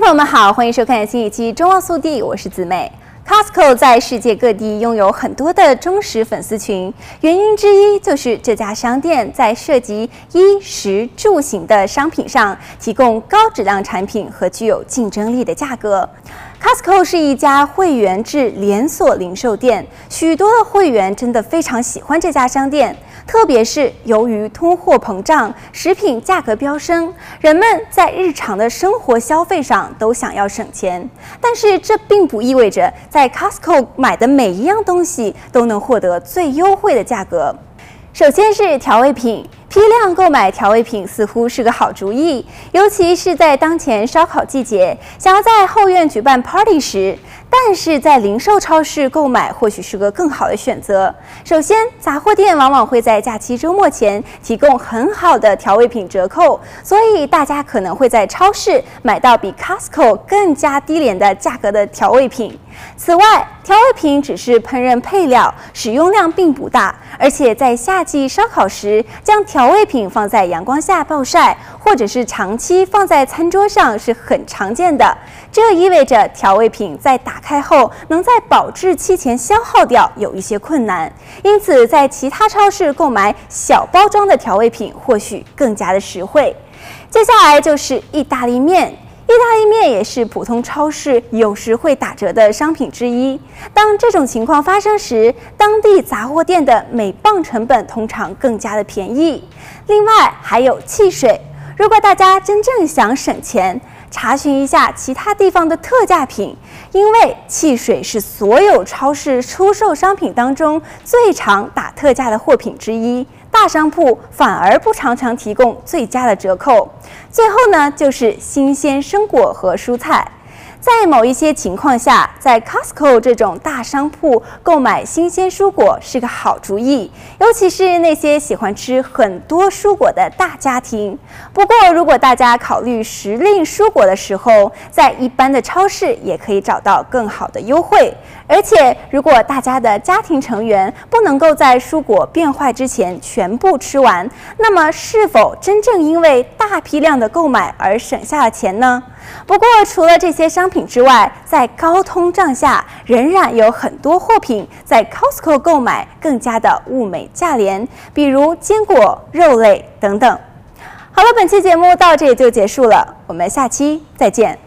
朋友们好，欢迎收看新一期《中望速递》，我是姊妹。Costco 在世界各地拥有很多的忠实粉丝群，原因之一就是这家商店在涉及衣食住行的商品上提供高质量产品和具有竞争力的价格。Costco 是一家会员制连锁零售店，许多的会员真的非常喜欢这家商店。特别是由于通货膨胀，食品价格飙升，人们在日常的生活消费上都想要省钱。但是这并不意味着在 Costco 买的每一样东西都能获得最优惠的价格。首先是调味品。批量购买调味品似乎是个好主意，尤其是在当前烧烤季节，想要在后院举办 party 时。但是在零售超市购买或许是个更好的选择。首先，杂货店往往会在假期周末前提供很好的调味品折扣，所以大家可能会在超市买到比 Costco 更加低廉的价格的调味品。此外，调味品只是烹饪配料，使用量并不大，而且在夏季烧烤时将调调味品放在阳光下暴晒，或者是长期放在餐桌上是很常见的。这意味着调味品在打开后能在保质期前消耗掉有一些困难，因此在其他超市购买小包装的调味品或许更加的实惠。接下来就是意大利面。意大利面也是普通超市有时会打折的商品之一。当这种情况发生时，当地杂货店的每磅成本通常更加的便宜。另外还有汽水，如果大家真正想省钱，查询一下其他地方的特价品，因为汽水是所有超市出售商品当中最常打特价的货品之一。大商铺反而不常常提供最佳的折扣。最后呢，就是新鲜生果和蔬菜。在某一些情况下，在 Costco 这种大商铺购买新鲜蔬果是个好主意，尤其是那些喜欢吃很多蔬果的大家庭。不过，如果大家考虑时令蔬果的时候，在一般的超市也可以找到更好的优惠。而且，如果大家的家庭成员不能够在蔬果变坏之前全部吃完，那么是否真正因为大批量的购买而省下了钱呢？不过，除了这些商商品之外，在高通胀下，仍然有很多货品在 Costco 购买更加的物美价廉，比如坚果、肉类等等。好了，本期节目到这里就结束了，我们下期再见。